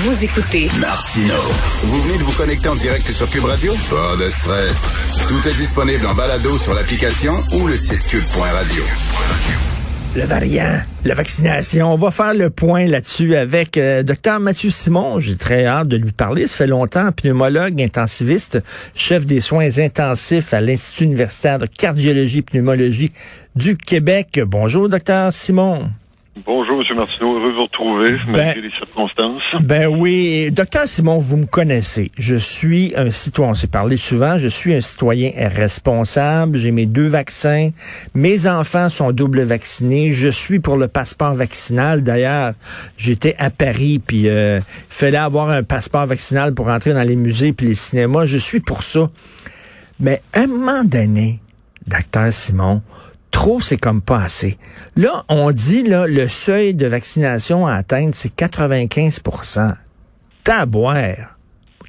Vous écoutez Martino. Vous venez de vous connecter en direct sur Cube Radio? Pas de stress. Tout est disponible en balado sur l'application ou le site cube.radio. Le variant, la vaccination. On va faire le point là-dessus avec euh, Dr Mathieu Simon. J'ai très hâte de lui parler. Ça fait longtemps, pneumologue intensiviste, chef des soins intensifs à l'Institut universitaire de cardiologie et pneumologie du Québec. Bonjour, Dr Simon. Bonjour, M. Martineau. Heureux de vous retrouver, malgré les circonstances. Ben oui. Docteur Simon, vous me connaissez. Je suis un citoyen. On s'est parlé souvent. Je suis un citoyen responsable. J'ai mes deux vaccins. Mes enfants sont double vaccinés. Je suis pour le passeport vaccinal. D'ailleurs, j'étais à Paris, puis euh, il fallait avoir un passeport vaccinal pour entrer dans les musées puis les cinémas. Je suis pour ça. Mais un moment donné, docteur Simon, trop, c'est comme pas assez. Là, on dit, là, le seuil de vaccination à atteindre, c'est 95% Taboire.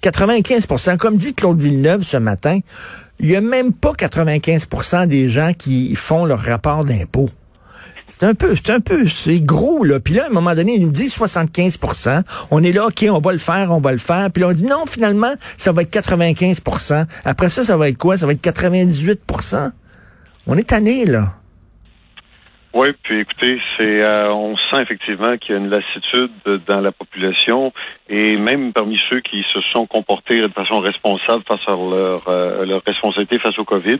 95% Comme dit Claude Villeneuve ce matin, il y a même pas 95% des gens qui font leur rapport d'impôt. C'est un peu, c'est un peu, c'est gros, là. Puis là, à un moment donné, ils nous disent 75% On est là, OK, on va le faire, on va le faire. Puis là, on dit non, finalement, ça va être 95% Après ça, ça va être quoi? Ça va être 98% On est tanné, là. Oui, puis écoutez, c'est euh, on sent effectivement qu'il y a une lassitude dans la population et même parmi ceux qui se sont comportés de façon responsable face à leur, euh, leur responsabilité face au Covid.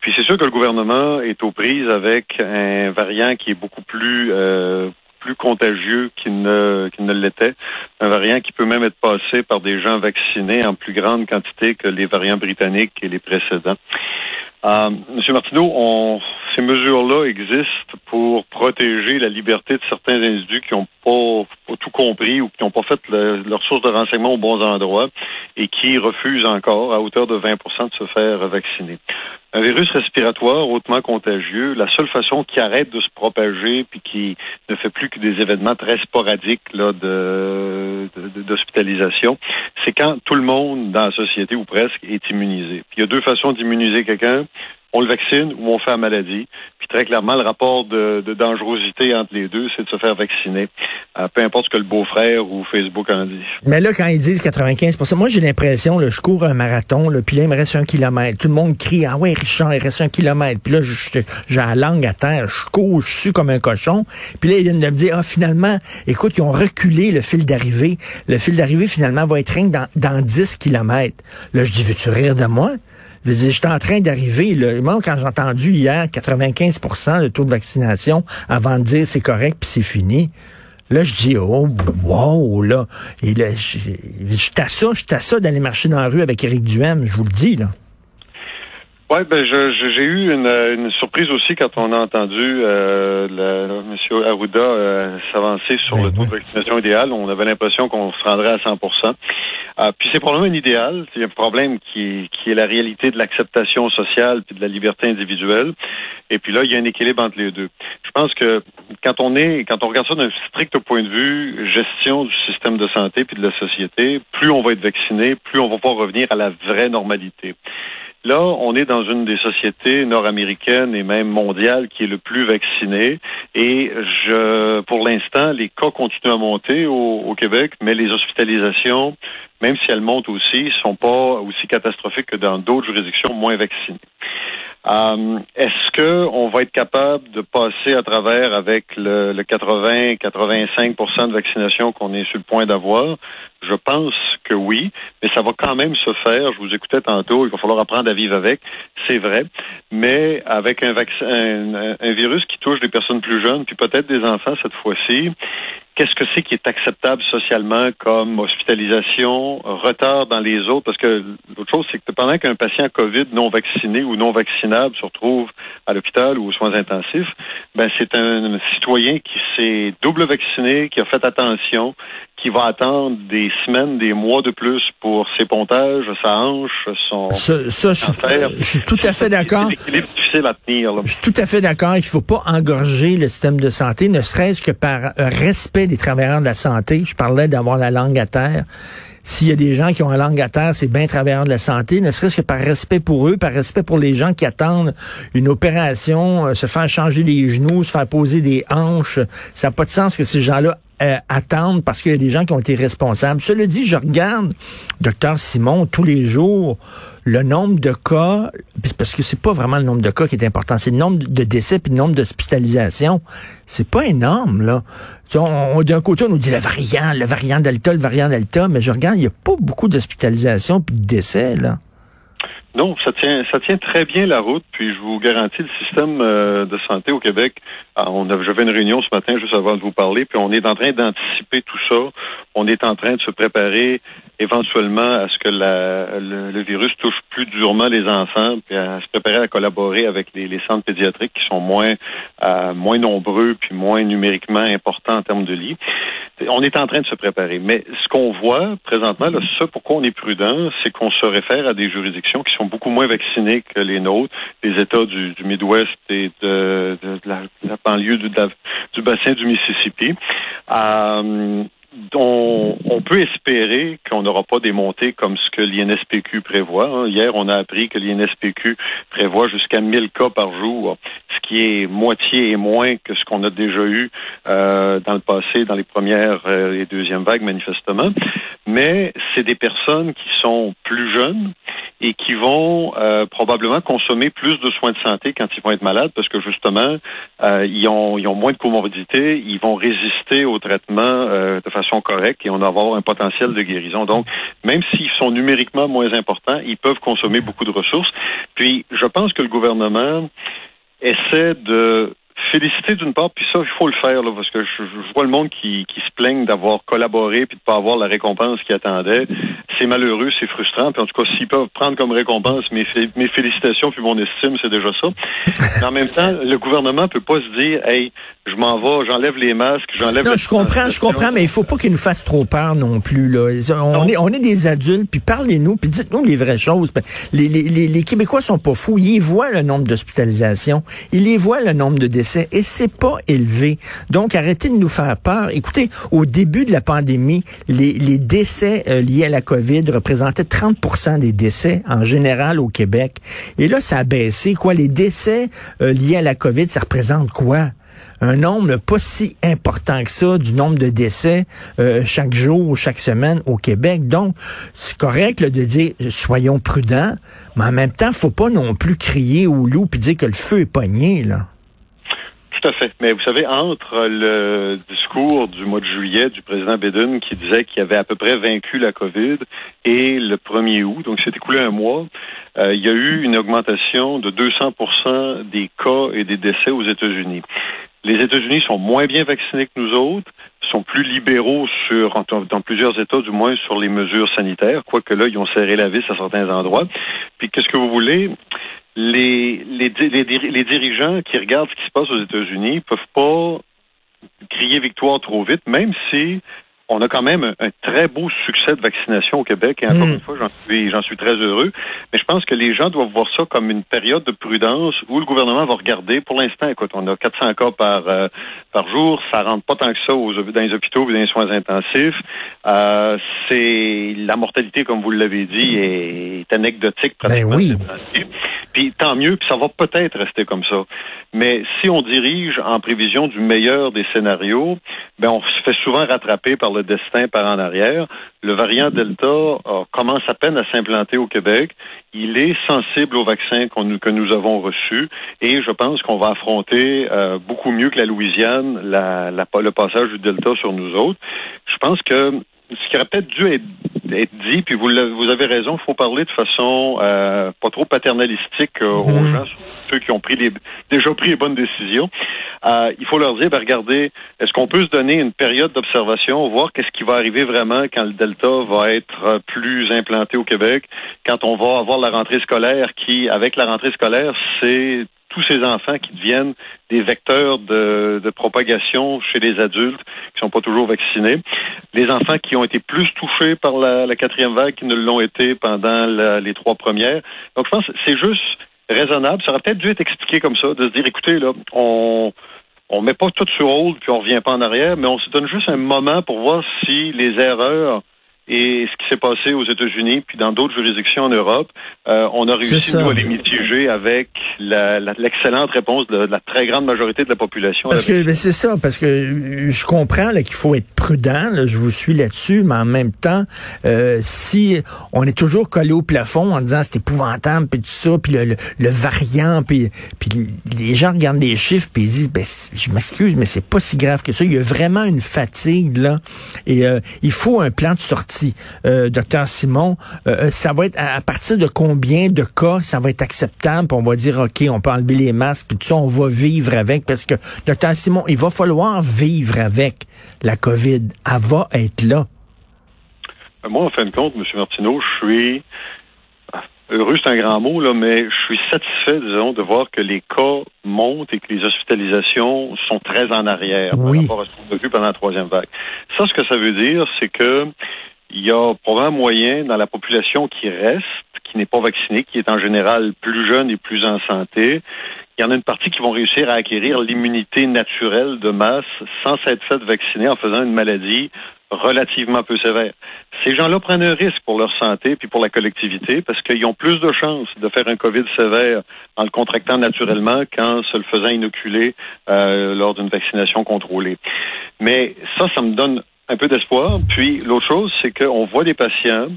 Puis c'est sûr que le gouvernement est aux prises avec un variant qui est beaucoup plus euh, plus contagieux qu'il ne, qu'il ne l'était. Un variant qui peut même être passé par des gens vaccinés en plus grande quantité que les variants britanniques et les précédents. Euh, Monsieur Martineau, on, ces mesures-là existent pour protéger la liberté de certains individus qui n'ont pas, tout compris ou qui n'ont pas fait leur source de renseignement aux bons endroits et qui refusent encore, à hauteur de 20% de se faire vacciner. Un virus respiratoire hautement contagieux, la seule façon qui arrête de se propager puis qui ne fait plus que des événements très sporadiques là, de, d'hospitalisation, c'est quand tout le monde dans la société ou presque est immunisé. Puis il y a deux façons d'immuniser quelqu'un on le vaccine ou on fait la maladie. Puis très clairement, le rapport de, dangerosité entre les deux, c'est de se faire vacciner. Euh, peu importe ce que le beau-frère ou Facebook en dit. Mais là, quand ils disent 95% moi j'ai l'impression, je cours un marathon, là, puis là, il me reste un kilomètre. Tout le monde crie, ah ouais, Richard, il reste un kilomètre. Puis là, j'ai la langue à terre, je cours, je suis comme un cochon. Puis là, ils viennent de me dire, ah finalement, écoute, ils ont reculé le fil d'arrivée. Le fil d'arrivée, finalement, va être rien dans, dans 10 kilomètres. Là, je dis, veux-tu rire de moi? Je dis, j'étais en train d'arriver. Moi, quand j'ai entendu hier 95% de taux de vaccination avant de dire c'est correct puis c'est fini, là, je dis, oh, wow, là. Et là, à ça, j'étais à ça d'aller marcher dans la rue avec Éric Duhem, je vous le dis, là. Oui, ben j'ai eu une, surprise aussi quand on a entendu euh, le, M. Arruda euh, s'avancer sur ben le taux de vaccination idéal. On avait l'impression qu'on se rendrait à 100 euh, Puis c'est probablement un idéal. C'est un problème qui, qui est la réalité de l'acceptation sociale puis de la liberté individuelle. Et puis là, il y a un équilibre entre les deux. Je pense que quand on est, quand on regarde ça d'un strict point de vue gestion du système de santé puis de la société, plus on va être vacciné, plus on va pouvoir revenir à la vraie normalité. Là, on est dans une des sociétés nord-américaines et même mondiales qui est le plus vaccinée. Et pour l'instant, les cas continuent à monter au, Québec, mais les hospitalisations, même si elles montent aussi, sont pas aussi catastrophiques que dans d'autres juridictions moins vaccinées. Euh, est-ce que on va être capable de passer à travers avec le, 80-85% de vaccination qu'on est sur le point d'avoir? Je pense que oui, mais ça va quand même se faire. Je vous écoutais tantôt, il va falloir apprendre à vivre avec, c'est vrai, mais avec un vaccin, un virus qui touche des personnes plus jeunes, puis peut-être des enfants cette fois-ci, qu'est-ce que c'est qui est acceptable socialement comme hospitalisation, retard dans les autres? Parce que l'autre chose, c'est que pendant qu'un patient COVID non vacciné ou non vaccinable se retrouve à l'hôpital ou aux soins intensifs, ben c'est un citoyen qui s'est double vacciné, qui a fait attention, qui va attendre des semaines, des mois de plus pour ses pontages, sa hanche, son ça, ça je, suis, tout à fait d'accord. difficile à tenir. Je suis tout à fait d'accord qu'il faut pas engorger le système de santé, ne serait-ce que par respect des travailleurs de la santé. Je parlais d'avoir la langue à terre. S'il y a des gens qui ont la langue à terre, c'est bien travailleurs de la santé, ne serait-ce que par respect pour eux, par respect pour les gens qui attendent une opération, euh, se faire changer les genoux, se faire poser des hanches. Ça n'a pas de sens que ces gens-là euh, attendre parce qu'il y a des gens qui ont été responsables. Cela dit, je regarde, docteur Simon, tous les jours, le nombre de cas, parce que c'est pas vraiment le nombre de cas qui est important, c'est le nombre de décès puis le nombre d'hospitalisations. C'est pas énorme, là. On, D'un côté, on nous dit le variant, le variant Delta, le variant Delta, mais je regarde, il n'y a pas beaucoup d'hospitalisations puis de décès, là. Non, ça tient, ça tient très bien la route. Puis je vous garantis, le système euh, de santé au Québec, ah, on a, j'avais une réunion ce matin juste avant de vous parler, puis on est en train d'anticiper tout ça. On est en train de se préparer éventuellement à ce que la, le, virus touche plus durement les enfants, puis à se préparer à collaborer avec les, les centres pédiatriques qui sont moins euh, moins nombreux puis moins numériquement importants en termes de lits. On est en train de se préparer. Mais ce qu'on voit présentement, là, ce pourquoi on est prudent, c'est qu'on se réfère à des juridictions qui sont beaucoup moins vaccinées que les nôtres, les États du, du Midwest et de, de, la, la, banlieue du, du bassin du Mississippi. Euh, on, peut espérer qu'on n'aura pas des montées comme ce que l'INSPQ prévoit. Hein. Hier, on a appris que l'INSPQ prévoit jusqu'à 1000 cas par jour, ce qui est moitié et moins que ce qu'on a déjà eu euh, dans le passé, dans les premières euh, et deuxièmes vagues, manifestement. Mais c'est des personnes qui sont plus jeunes, et qui vont euh, probablement consommer plus de soins de santé quand ils vont être malades parce que justement, euh, ils, ont, ils ont moins de comorbidité, ils vont résister au traitement euh, de façon correcte et on va avoir un potentiel de guérison. Donc, même s'ils sont numériquement moins importants, ils peuvent consommer beaucoup de ressources. Puis, je pense que le gouvernement essaie de féliciter d'une part, puis ça, il faut le faire, là, parce que je, vois le monde qui, qui se plaigne d'avoir collaboré puis de pas avoir la récompense qu'il attendait. C'est malheureux, c'est frustrant. Puis en tout cas, s'ils peuvent prendre comme récompense mes, mes félicitations puis mon estime, c'est déjà ça. Mais en même temps, le gouvernement peut pas se dire, hey, je m'en vais, j'enlève les masques, j'enlève. Non, je comprends, je comprends, mais il faut pas qu'il nous fasse trop peur non plus. Là. On, est, on est des adultes, puis parlez-nous, puis dites-nous les vraies choses. Les, les, les, les Québécois sont pas fous. Ils voient le nombre d'hospitalisations, ils les voient le nombre de décès, et c'est pas élevé. Donc, arrêtez de nous faire peur. Écoutez, au début de la pandémie, les, décès euh, liés à la COVID représentaient 30% des décès en général au Québec. Et là, ça a baissé. Quoi, les décès euh, liés à la COVID, ça représente quoi? un nombre pas si important que ça du nombre de décès euh, chaque jour ou chaque semaine au Québec. Donc, c'est correct de dire soyons prudents, mais en même temps, faut pas non plus crier au loup puis dire que le feu est pogné là. À fait. Mais vous savez, entre le discours du mois de juillet du président Biden qui disait qu'il avait à peu près vaincu la COVID et le 1er août, donc c'est écoulé un mois, euh, il y a eu une augmentation de 200% des cas et des décès aux États-Unis. Les États-Unis sont moins bien vaccinés que nous autres, sont plus libéraux sur, dans plusieurs États du moins, sur les mesures sanitaires, quoique là, ils ont serré la vis à certains endroits. Puis qu'est-ce que vous voulez? Les, les, les, dirigeants qui regardent ce qui se passe aux États-Unis peuvent pas crier victoire trop vite, même si on a quand même un, très beau succès de vaccination au Québec. Et encore hmm. une fois, j'en suis, j'en suis très heureux. Mais je pense que les gens doivent voir ça comme une période de prudence où le gouvernement va regarder. Pour l'instant, écoute, on a 400 cas par euh, par jour. Ça rentre pas tant que ça aux, dans les hôpitaux dans les soins intensifs. Euh, c'est la mortalité, comme vous l'avez dit, est, anecdotique. Ben oui. Puis tant mieux, puis ça va peut-être rester comme ça. Mais si on dirige en prévision du meilleur des scénarios, ben on se fait souvent rattraper par le destin par en arrière. Le variant Delta commence à peine à s'implanter au Québec. Il est sensible au vaccin que nous avons reçu et je pense qu'on va affronter euh, beaucoup mieux que la Louisiane le passage du Delta sur nous autres. Je pense que ce qui aurait peut-être dû être, dit, puis vous, vous avez raison, il faut parler de façon euh, pas trop paternalistique euh, aux mhm. gens, ceux qui ont pris les, déjà pris les bonnes décisions. Euh, il faut leur dire, ben, regardez, est-ce qu'on peut se donner une période d'observation, voir qu'est-ce qui va arriver vraiment quand le Delta va être plus implanté au Québec, quand on va avoir la rentrée scolaire qui, avec la rentrée scolaire, c'est tous ces enfants qui deviennent des vecteurs de, propagation chez les adultes qui sont pas toujours vaccinés, les enfants qui ont été plus touchés par la, quatrième vague qui ne l'ont été pendant les trois premières. Donc je pense que c'est juste raisonnable. Ça aurait peut-être dû être expliqué comme ça, de se dire, écoutez, là, on on met pas tout sur hold puis on revient pas en arrière, mais on se donne juste un moment pour voir si les erreurs Et ce qui s'est passé aux États-Unis, puis dans d'autres juridictions en Europe, euh, on a réussi, nous, à les mitiger avec l'excellente réponse de, la très grande majorité de la population. Parce que ben, c'est ça, parce que je comprends qu'il faut être prudent, je vous suis là-dessus, mais en même temps, euh, si on est toujours collé au plafond en disant c'est épouvantable, puis tout ça, puis le, le, variant, puis, puis les gens regardent les chiffres, puis ils disent, ben, je m'excuse, mais c'est pas si grave que ça. Il y a vraiment une fatigue, là, et euh, il faut un plan de sortie euh, docteur Simon, euh, euh, ça va être à, partir de combien de cas ça va être acceptable, on va dire OK, on peut enlever les masques, puis tout ça, on va vivre avec, parce que docteur Simon, il va falloir vivre avec la COVID. Elle va être là. Moi, en fin de compte, M. Martineau, je suis heureux, c'est un grand mot, là, mais je suis satisfait, disons, de voir que les cas montent et que les hospitalisations sont très en arrière oui. par rapport à ce qu'on a vu pendant la troisième vague. Ça, ce que ça veut dire, c'est que il y a probablement moyen dans la population qui reste, qui n'est pas vaccinée, qui est en général plus jeune et plus en santé, il y en a une partie qui vont réussir à acquérir l'immunité naturelle de masse sans s'être fait vacciner en faisant une maladie relativement peu sévère. Ces gens-là prennent un risque pour leur santé puis pour la collectivité parce qu'ils ont plus de chances de faire un COVID sévère en le contractant naturellement qu'en se le faisant inoculer euh, lors d'une vaccination contrôlée. Mais ça, ça me donne un peu d'espoir. Puis l'autre chose, c'est qu'on voit des patients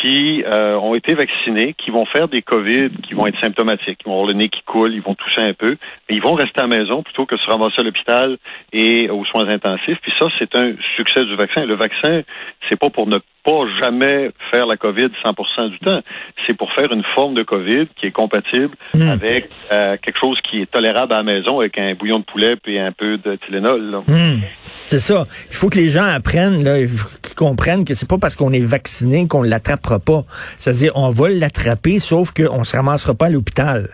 qui euh, ont été vaccinés, qui vont faire des COVID, qui vont être symptomatiques, qui vont avoir le nez qui coule, ils vont tousser un peu, mais ils vont rester à la maison plutôt que se ramasser à l'hôpital et aux soins intensifs. Puis ça, c'est un succès du vaccin. Le vaccin, c'est pas pour ne pas jamais faire la COVID 100% du temps. C'est pour faire une forme de COVID qui est compatible hmm. avec euh, quelque chose qui est tolérable à la maison avec un bouillon de poulet et un peu de Tylenol. Hmm. C'est ça. Il faut que les gens apprennent, qu'ils comprennent que c'est pas parce qu'on est vacciné qu'on l'attrapera pas. C'est-à-dire, on va l'attraper, sauf qu'on se ramassera pas à l'hôpital.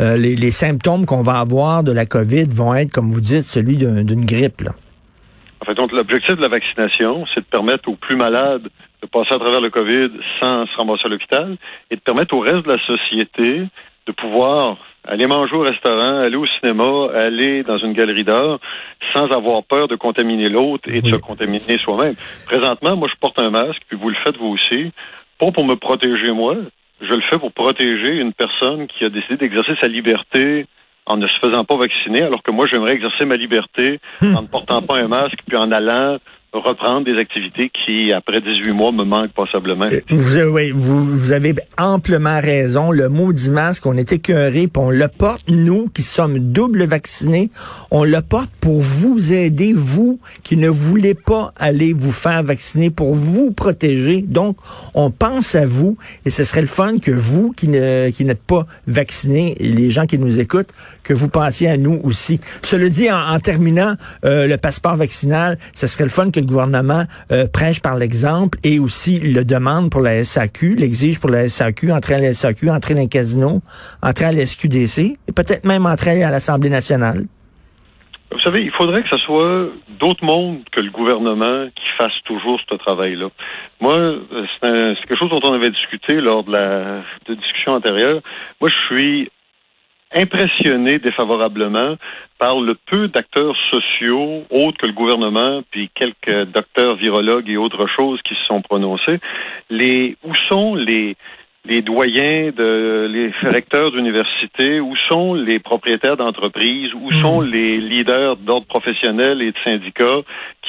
Euh, les, symptômes qu'on va avoir de la COVID vont être, comme vous dites, celui d'une grippe. Là. En fait, donc, l'objectif de la vaccination, c'est de permettre aux plus malades de passer à travers le COVID sans se ramasser à l'hôpital et de permettre au reste de la société de pouvoir aller manger au restaurant, aller au cinéma, aller dans une galerie d'art sans avoir peur de contaminer l'autre et de se contaminer soi-même. Présentement, moi, je porte un masque, puis vous le faites vous aussi, pas pour me protéger moi, je le fais pour protéger une personne qui a décidé d'exercer sa liberté en ne se faisant pas vacciner, alors que moi, j'aimerais exercer ma liberté hmm. en ne portant pas un masque, puis en allant reprendre des activités qui, après 18 mois, me manquent passablement. Euh, vous, avez amplement raison. Le mot dit masque, on est écœuré, puis on le porte, nous qui sommes double vaccinés, on le porte pour vous aider, vous qui ne voulez pas aller vous faire vacciner, pour vous protéger. Donc, on pense à vous, et ce serait le fun que vous qui ne qui n'êtes pas vaccinés, et les gens qui nous écoutent, que vous pensiez à nous aussi. Cela dit, en, terminant, euh, le passeport vaccinal, ce serait le fun que le gouvernement euh, prêche par l'exemple et aussi le demande pour la SAQ, l'exige pour la SAQ, entrer à la SAQ, entrer dans un casino, entrer à la SQDC et peut-être même entrer à l'Assemblée nationale. Vous savez, il faudrait que ce soit d'autres mondes que le gouvernement qui fasse toujours ce travail-là. Moi, euh, c'est quelque chose dont on avait discuté lors de la discussion antérieure. Moi, je suis impressionné défavorablement par le peu d'acteurs sociaux, autres que le gouvernement, puis quelques docteurs virologues et autres choses qui se sont prononcés. Les, où sont les, les doyens, de, les recteurs d'université, où sont les propriétaires d'entreprises, où hmm. sont les leaders d'ordre professionnel et de syndicats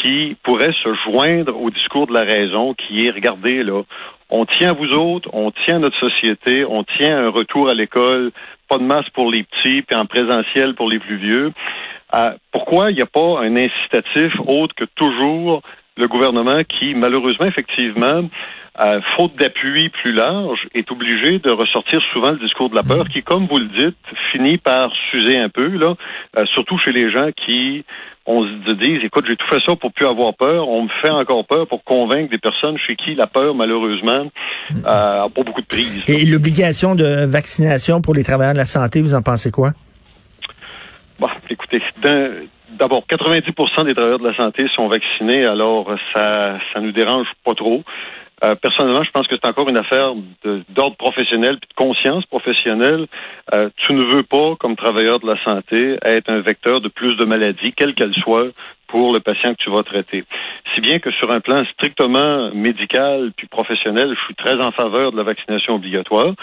qui pourraient se joindre au discours de la raison qui est, regardez là, on tient à vous autres, on tient à notre société, on tient un retour à l'école, pas de masse pour les petits, puis en présentiel pour les plus vieux. Euh, pourquoi il n'y a pas un incitatif autre que toujours le gouvernement qui, malheureusement, effectivement, euh, faute d'appui plus large, est obligé de ressortir souvent le discours de la peur, qui, comme vous le dites, finit par s'user un peu, là, euh, surtout chez les gens qui on se dit, écoute, j'ai tout fait ça pour plus avoir peur. On me fait encore peur pour convaincre des personnes chez qui la peur, malheureusement, euh, a pas beaucoup de prise. Et l'obligation de vaccination pour les travailleurs de la santé, vous en pensez quoi? Bon, écoutez, d'abord, 90% des travailleurs de la santé sont vaccinés, alors ça ça nous dérange pas trop. Euh, personnellement, je pense que c'est encore une affaire d'ordre professionnel, puis de conscience professionnelle. Euh, tu ne veux pas, comme travailleur de la santé, être un vecteur de plus de maladies, quelles qu'elles soient, pour le patient que tu vas traiter. Si bien que sur un plan strictement médical puis professionnel, je suis très en faveur de la vaccination obligatoire,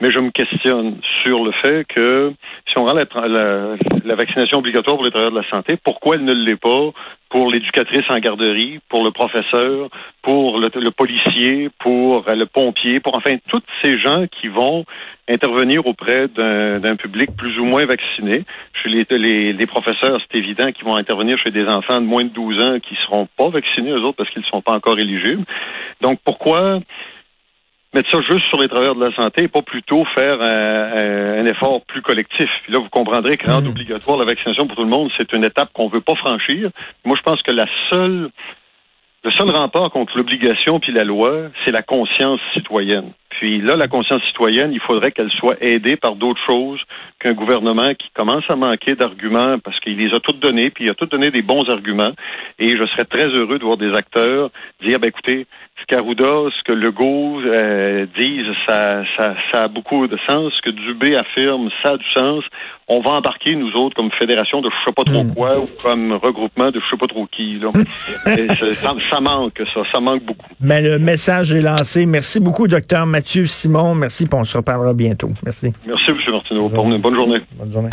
mais je me questionne sur le fait que si on rend la, vaccination obligatoire pour les travailleurs de la santé, pourquoi elle ne l'est pas pour l'éducatrice en garderie, pour le professeur, pour le, policier, pour le pompier, pour enfin tous ces gens qui vont intervenir auprès d'un public plus ou moins vacciné. Chez les, les, professeurs, c'est évident qu'ils vont intervenir chez des enfants de moins de 12 ans qui seront pas vaccinés, eux autres, parce qu'ils ne sont pas encore éligibles. Donc, pourquoi mettre ça juste sur les travailleurs de la santé et pas plutôt faire un, effort plus collectif? Puis là, vous comprendrez que rendre mmh. obligatoire la vaccination pour tout le monde, c'est une étape qu'on veut pas franchir. Moi, je pense que la seule le seul rempart contre l'obligation puis la loi, c'est la conscience citoyenne. Puis là, la conscience citoyenne, il faudrait qu'elle soit aidée par d'autres choses qu'un gouvernement qui commence à manquer d'arguments parce qu'il les a toutes donnés, puis il a toutes donné des bons arguments. Et je serais très heureux de voir des acteurs dire, ben écoutez, ce qu'Arruda, ce que Legault euh, disent, ça, ça, ça a beaucoup de sens. Ce que Dubé affirme, ça a du sens. On va embarquer, nous autres, comme fédération de je sais pas trop hmm. quoi, ou comme regroupement de je sais pas trop qui. Là. ça, ça, manque, ça. Ça manque beaucoup. Mais le message est lancé. Merci beaucoup, docteur Mathieu Simon. Merci, on se reparlera bientôt. Merci. Merci, M. Martineau. Bonne journée. Bonne journée.